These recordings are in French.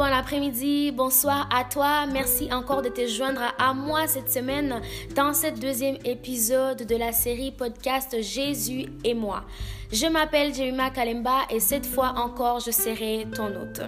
bon après-midi, bonsoir à toi. Merci encore de te joindre à moi cette semaine dans ce deuxième épisode de la série podcast Jésus et moi. Je m'appelle Jemima Kalemba et cette fois encore, je serai ton hôte.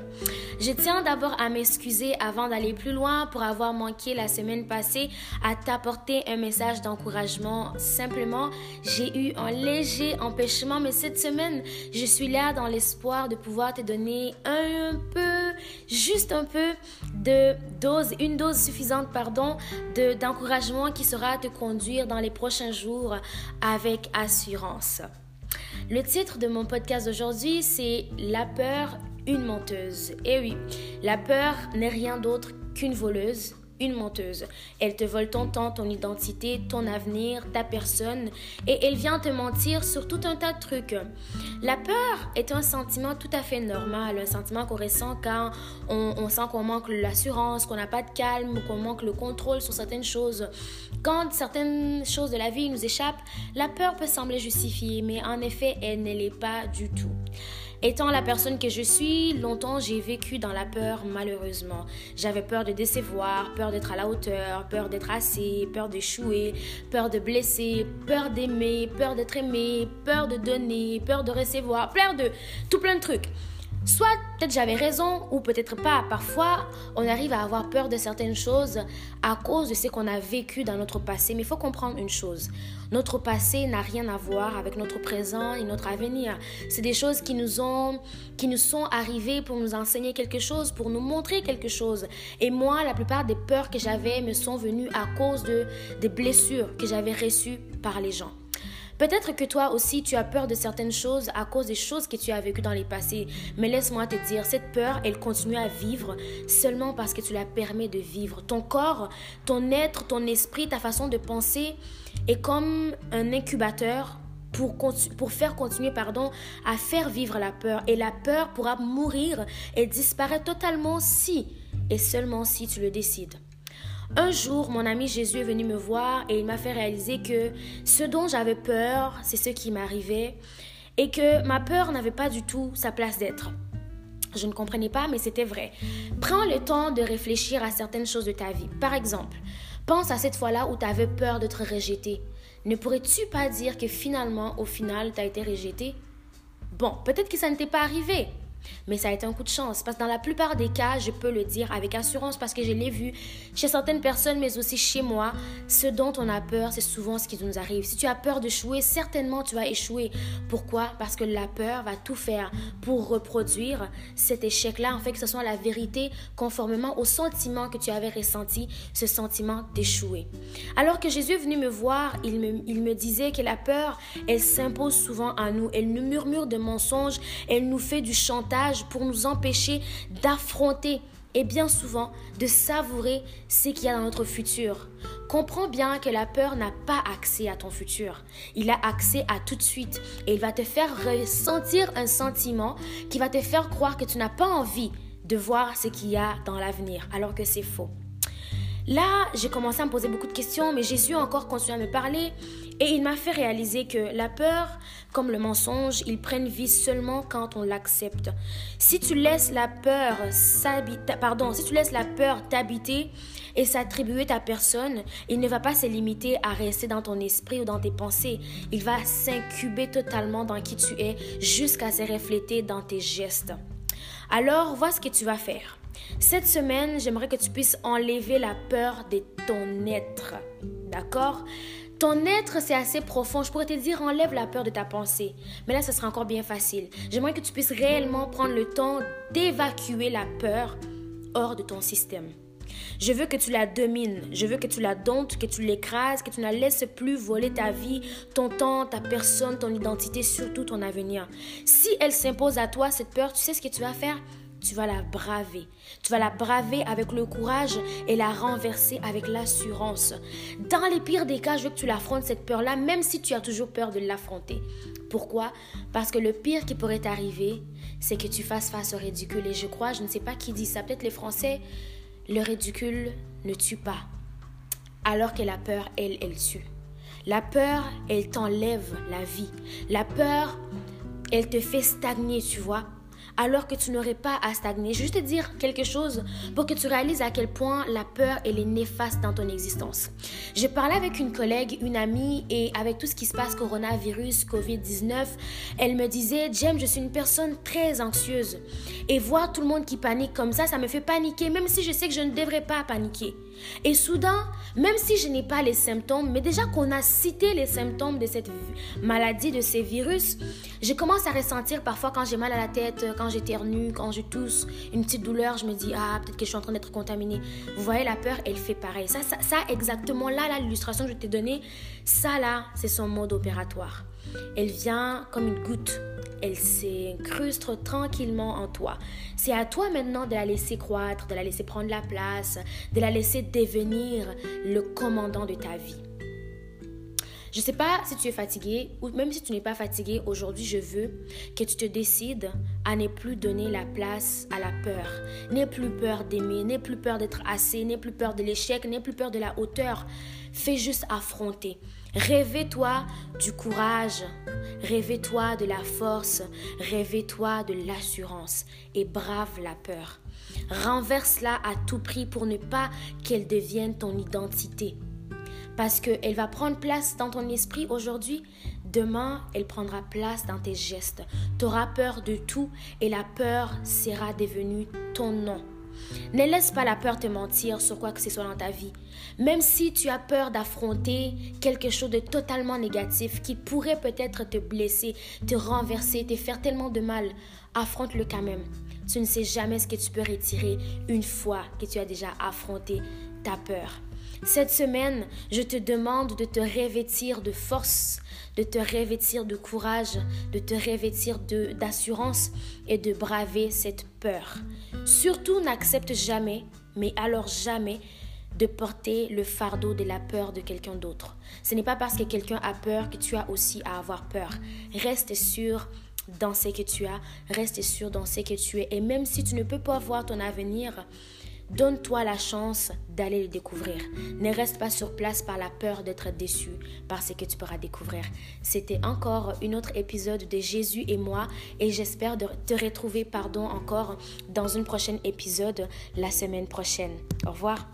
Je tiens d'abord à m'excuser avant d'aller plus loin pour avoir manqué la semaine passée à t'apporter un message d'encouragement. Simplement, j'ai eu un léger empêchement, mais cette semaine, je suis là dans l'espoir de pouvoir te donner un peu, juste un peu de dose, une dose suffisante, pardon, d'encouragement qui sera te conduire dans les prochains jours avec assurance. Le titre de mon podcast d'aujourd'hui, c'est La peur, une menteuse. Et eh oui, la peur n'est rien d'autre qu'une voleuse, une menteuse. Elle te vole ton temps, ton identité, ton avenir, ta personne, et elle vient te mentir sur tout un tas de trucs. La peur est un sentiment tout à fait normal, un sentiment qu'on ressent quand on, on sent qu'on manque l'assurance, qu'on n'a pas de calme, qu'on manque le contrôle sur certaines choses. Quand certaines choses de la vie nous échappent, la peur peut sembler justifiée, mais en effet, elle ne l'est pas du tout. Étant la personne que je suis, longtemps j'ai vécu dans la peur malheureusement. J'avais peur de décevoir, peur d'être à la hauteur, peur d'être assez, peur d'échouer, peur de blesser, peur d'aimer, peur d'être aimé, peur de donner, peur de recevoir, peur de tout plein de trucs. Soit peut-être j'avais raison ou peut-être pas. Parfois, on arrive à avoir peur de certaines choses à cause de ce qu'on a vécu dans notre passé. Mais il faut comprendre une chose. Notre passé n'a rien à voir avec notre présent et notre avenir. C'est des choses qui nous ont, qui nous sont arrivées pour nous enseigner quelque chose, pour nous montrer quelque chose. Et moi, la plupart des peurs que j'avais me sont venues à cause de des blessures que j'avais reçues par les gens. Peut-être que toi aussi tu as peur de certaines choses à cause des choses que tu as vécues dans les passés. Mais laisse-moi te dire, cette peur, elle continue à vivre seulement parce que tu la permets de vivre. Ton corps, ton être, ton esprit, ta façon de penser est comme un incubateur pour, faire continuer pardon, à faire vivre la peur. Et la peur pourra mourir et disparaître totalement si et seulement si tu le décides. Un jour, mon ami Jésus est venu me voir et il m'a fait réaliser que ce dont j'avais peur, c'est ce qui m'arrivait et que ma peur n'avait pas du tout sa place d'être. Je ne comprenais pas, mais c'était vrai. Prends le temps de réfléchir à certaines choses de ta vie. Par exemple, pense à cette fois-là où tu avais peur d'être rejeté. Ne pourrais-tu pas dire que finalement, au final, tu as été rejeté? Bon, peut-être que ça ne t'est pas arrivé, mais ça a été un coup de chance parce que dans la plupart des cas, je peux le dire avec assurance parce que je l'ai vu chez certaines personnes, mais aussi chez moi. Ce dont on a peur, c'est souvent ce qui nous arrive. Si tu as peur d'échouer, certainement tu vas échouer. Pourquoi? Parce que la peur va tout faire pour reproduire cet échec-là, en fait que ce soit la vérité conformément au sentiment que tu avais ressenti, ce sentiment d'échouer. Alors que Jésus est venu me voir, il me, disait que la peur, elle s'impose souvent à nous. Elle nous murmure de mensonges, elle nous fait du chantage pour nous empêcher d'affronter et bien souvent de savourer ce qu'il y a dans notre futur. Comprends bien que la peur n'a pas accès à ton futur. Il a accès à tout de suite et il va te faire ressentir un sentiment qui va te faire croire que tu n'as pas envie de voir ce qu'il y a dans l'avenir alors que c'est faux. Là, j'ai commencé à me poser beaucoup de questions, mais Jésus encore continué à me parler et il m'a fait réaliser que la peur, comme le mensonge, ils prennent vie seulement quand on l'accepte. Si tu laisses la peur pardon, si tu laisses la peur t'habiter et s'attribuer ta personne, il ne va pas se limiter à rester dans ton esprit ou dans tes pensées. Il va s'incuber totalement dans qui tu es jusqu'à se refléter dans tes gestes. Alors, vois ce que tu vas faire. Cette semaine, j'aimerais que tu puisses enlever la peur de ton être. D'accord? Ton être, c'est assez profond. Je pourrais te dire, enlève la peur de ta pensée. Mais là, ce sera encore bien facile. J'aimerais que tu puisses réellement prendre le temps d'évacuer la peur hors de ton système. Je veux que tu la domines, je veux que tu la domptes, que tu l'écrases, que tu ne la laisses plus voler ta vie, ton temps, ta personne, ton identité, surtout ton avenir. Si elle s'impose à toi, cette peur, tu sais ce que tu vas faire? Tu vas la braver. Tu vas la braver avec le courage et la renverser avec l'assurance. Dans les pires des cas, je veux que tu l'affrontes cette peur-là, même si tu as toujours peur de l'affronter. Pourquoi? Parce que le pire qui pourrait t'arriver, c'est que tu fasses face au ridicule. Et je crois, je ne sais pas qui dit ça, peut-être les Français, le ridicule ne tue pas. Alors que la peur, elle, elle tue. La peur, elle t'enlève la vie. La peur, elle te fait stagner, tu vois. Alors que tu n'aurais pas à stagner. Je juste te dire quelque chose pour que tu réalises à quel point la peur est néfaste dans ton existence. J'ai parlé avec une collègue, une amie, et avec tout ce qui se passe, coronavirus, COVID-19, elle me disait, Jem, je suis une personne très anxieuse. Et voir tout le monde qui panique comme ça, ça me fait paniquer, même si je sais que je ne devrais pas paniquer. Et soudain, même si je n'ai pas les symptômes, mais déjà qu'on a cité les symptômes de cette maladie, de ces virus, je commence à ressentir parfois quand j'ai mal à la tête, quand j'éternue, quand je tousse, une petite douleur, je me dis, ah, peut-être que je suis en train d'être contaminée. Vous voyez, la peur, elle fait pareil. Ça, ça, ça exactement, là, l'illustration que je t'ai donnée, ça, là, c'est son mode opératoire. Elle vient comme une goutte. Elle s'incruste tranquillement en toi. C'est à toi maintenant de la laisser croître, de la laisser prendre la place, de la laisser devenir le commandant de ta vie. Je ne sais pas si tu es fatigué ou même si tu n'es pas fatigué, aujourd'hui je veux que tu te décides à ne plus donner la place à la peur. N'aie plus peur d'aimer, n'aie plus peur d'être assez, n'aie plus peur de l'échec, n'aie plus peur de la hauteur. Fais juste affronter. Rêvez-toi du courage, rêvez-toi de la force, rêvez-toi de l'assurance et brave la peur. Renverse-la à tout prix pour ne pas qu'elle devienne ton identité. Parce qu'elle va prendre place dans ton esprit aujourd'hui, demain, elle prendra place dans tes gestes. Tu peur de tout et la peur sera devenue ton nom. Ne laisse pas la peur te mentir sur quoi que ce soit dans ta vie. Même si tu as peur d'affronter quelque chose de totalement négatif qui pourrait peut-être te blesser, te renverser, te faire tellement de mal, affronte-le quand même. Tu ne sais jamais ce que tu peux retirer une fois que tu as déjà affronté ta peur. Cette semaine, je te demande de te revêtir de force, de te revêtir de courage, de te revêtir d'assurance et de braver cette peur. Surtout n'accepte jamais, mais alors jamais, de porter le fardeau de la peur de quelqu'un d'autre. Ce n'est pas parce que quelqu'un a peur que tu as aussi à avoir peur. Reste sûr dans ce que tu as, reste sûr dans ce que tu es. Et même si tu ne peux pas voir ton avenir, Donne-toi la chance d'aller le découvrir. Ne reste pas sur place par la peur d'être déçu par ce que tu pourras découvrir. C'était encore un autre épisode de Jésus et moi et j'espère te retrouver pardon encore dans un prochain épisode la semaine prochaine. Au revoir.